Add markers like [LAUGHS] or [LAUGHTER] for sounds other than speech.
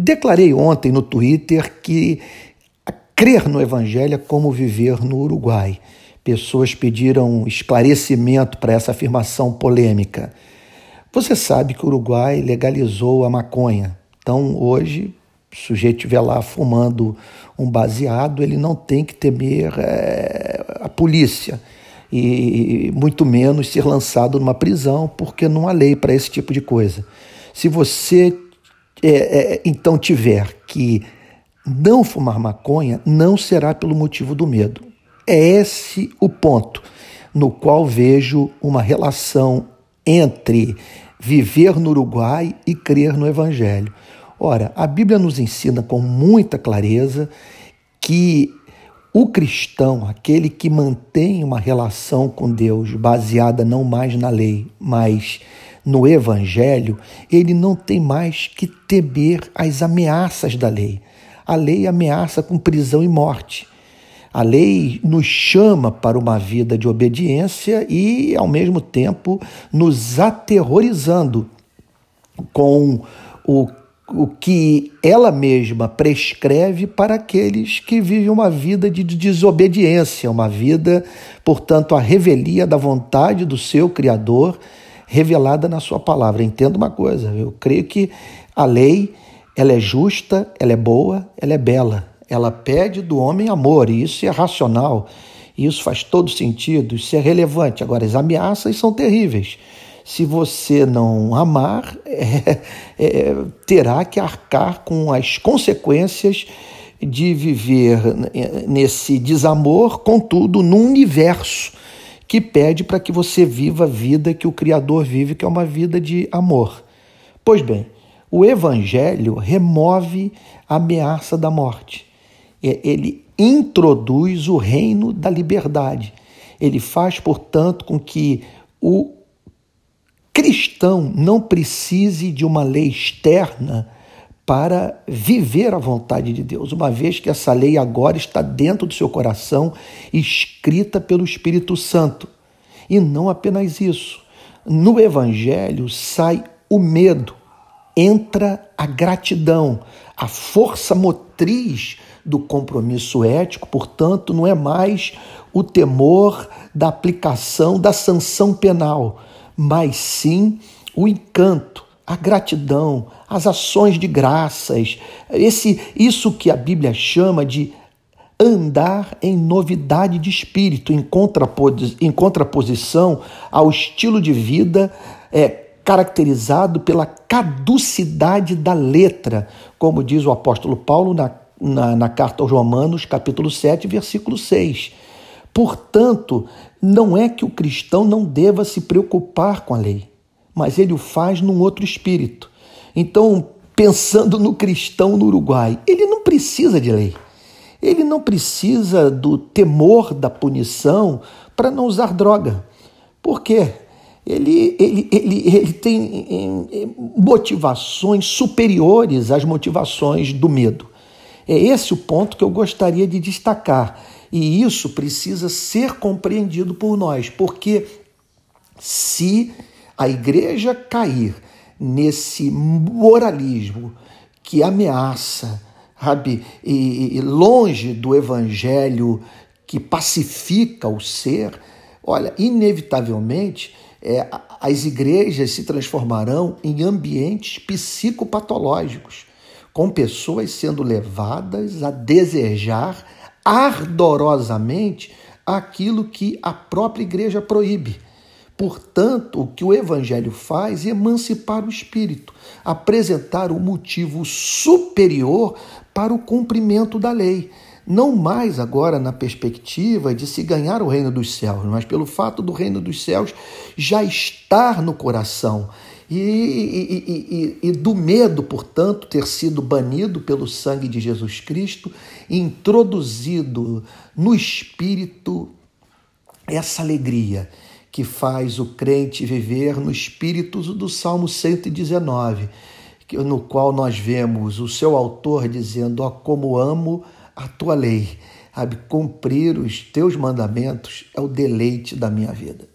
Declarei ontem no Twitter que crer no Evangelho é como viver no Uruguai. Pessoas pediram esclarecimento para essa afirmação polêmica. Você sabe que o Uruguai legalizou a maconha. Então, hoje, o sujeito estiver lá fumando um baseado, ele não tem que temer é, a polícia e muito menos ser lançado numa prisão, porque não há lei para esse tipo de coisa. Se você é, é, então tiver que não fumar maconha, não será pelo motivo do medo. É esse o ponto no qual vejo uma relação entre viver no Uruguai e crer no Evangelho. Ora, a Bíblia nos ensina com muita clareza que o cristão, aquele que mantém uma relação com Deus baseada não mais na lei, mas no Evangelho, ele não tem mais que temer as ameaças da lei. A lei ameaça com prisão e morte. A lei nos chama para uma vida de obediência e, ao mesmo tempo, nos aterrorizando com o, o que ela mesma prescreve para aqueles que vivem uma vida de desobediência, uma vida, portanto, a revelia da vontade do seu Criador revelada na sua palavra. Entenda uma coisa, eu creio que a lei ela é justa, ela é boa, ela é bela. Ela pede do homem amor, e isso é racional, isso faz todo sentido, isso é relevante. Agora, as ameaças são terríveis. Se você não amar, [LAUGHS] é, é, terá que arcar com as consequências de viver nesse desamor, contudo, num universo que pede para que você viva a vida que o Criador vive, que é uma vida de amor. Pois bem, o Evangelho remove a ameaça da morte. Ele introduz o reino da liberdade. Ele faz, portanto, com que o cristão não precise de uma lei externa para viver a vontade de Deus, uma vez que essa lei agora está dentro do seu coração, escrita pelo Espírito Santo. E não apenas isso. No Evangelho sai o medo, entra a gratidão, a força motriz do compromisso ético, portanto, não é mais o temor da aplicação da sanção penal, mas sim o encanto, a gratidão, as ações de graças, esse isso que a Bíblia chama de andar em novidade de espírito, em, contrapos, em contraposição ao estilo de vida é, caracterizado pela caducidade da letra, como diz o apóstolo Paulo na, na, na carta aos Romanos, capítulo 7, versículo 6. Portanto, não é que o cristão não deva se preocupar com a lei mas ele o faz num outro espírito. Então, pensando no cristão no Uruguai, ele não precisa de lei. Ele não precisa do temor da punição para não usar droga. Por quê? Ele, ele, ele, ele tem motivações superiores às motivações do medo. É esse o ponto que eu gostaria de destacar. E isso precisa ser compreendido por nós, porque se a igreja cair nesse moralismo que ameaça, sabe, e, e longe do evangelho que pacifica o ser, olha, inevitavelmente é, as igrejas se transformarão em ambientes psicopatológicos, com pessoas sendo levadas a desejar ardorosamente aquilo que a própria igreja proíbe. Portanto, o que o Evangelho faz é emancipar o espírito, apresentar o motivo superior para o cumprimento da lei. Não mais agora na perspectiva de se ganhar o reino dos céus, mas pelo fato do reino dos céus já estar no coração e, e, e, e, do medo, portanto, ter sido banido pelo sangue de Jesus Cristo, introduzido no espírito essa alegria que faz o crente viver no espírito do Salmo 119, no qual nós vemos o seu autor dizendo: Ó, como amo a tua lei, sabe? Cumprir os teus mandamentos é o deleite da minha vida.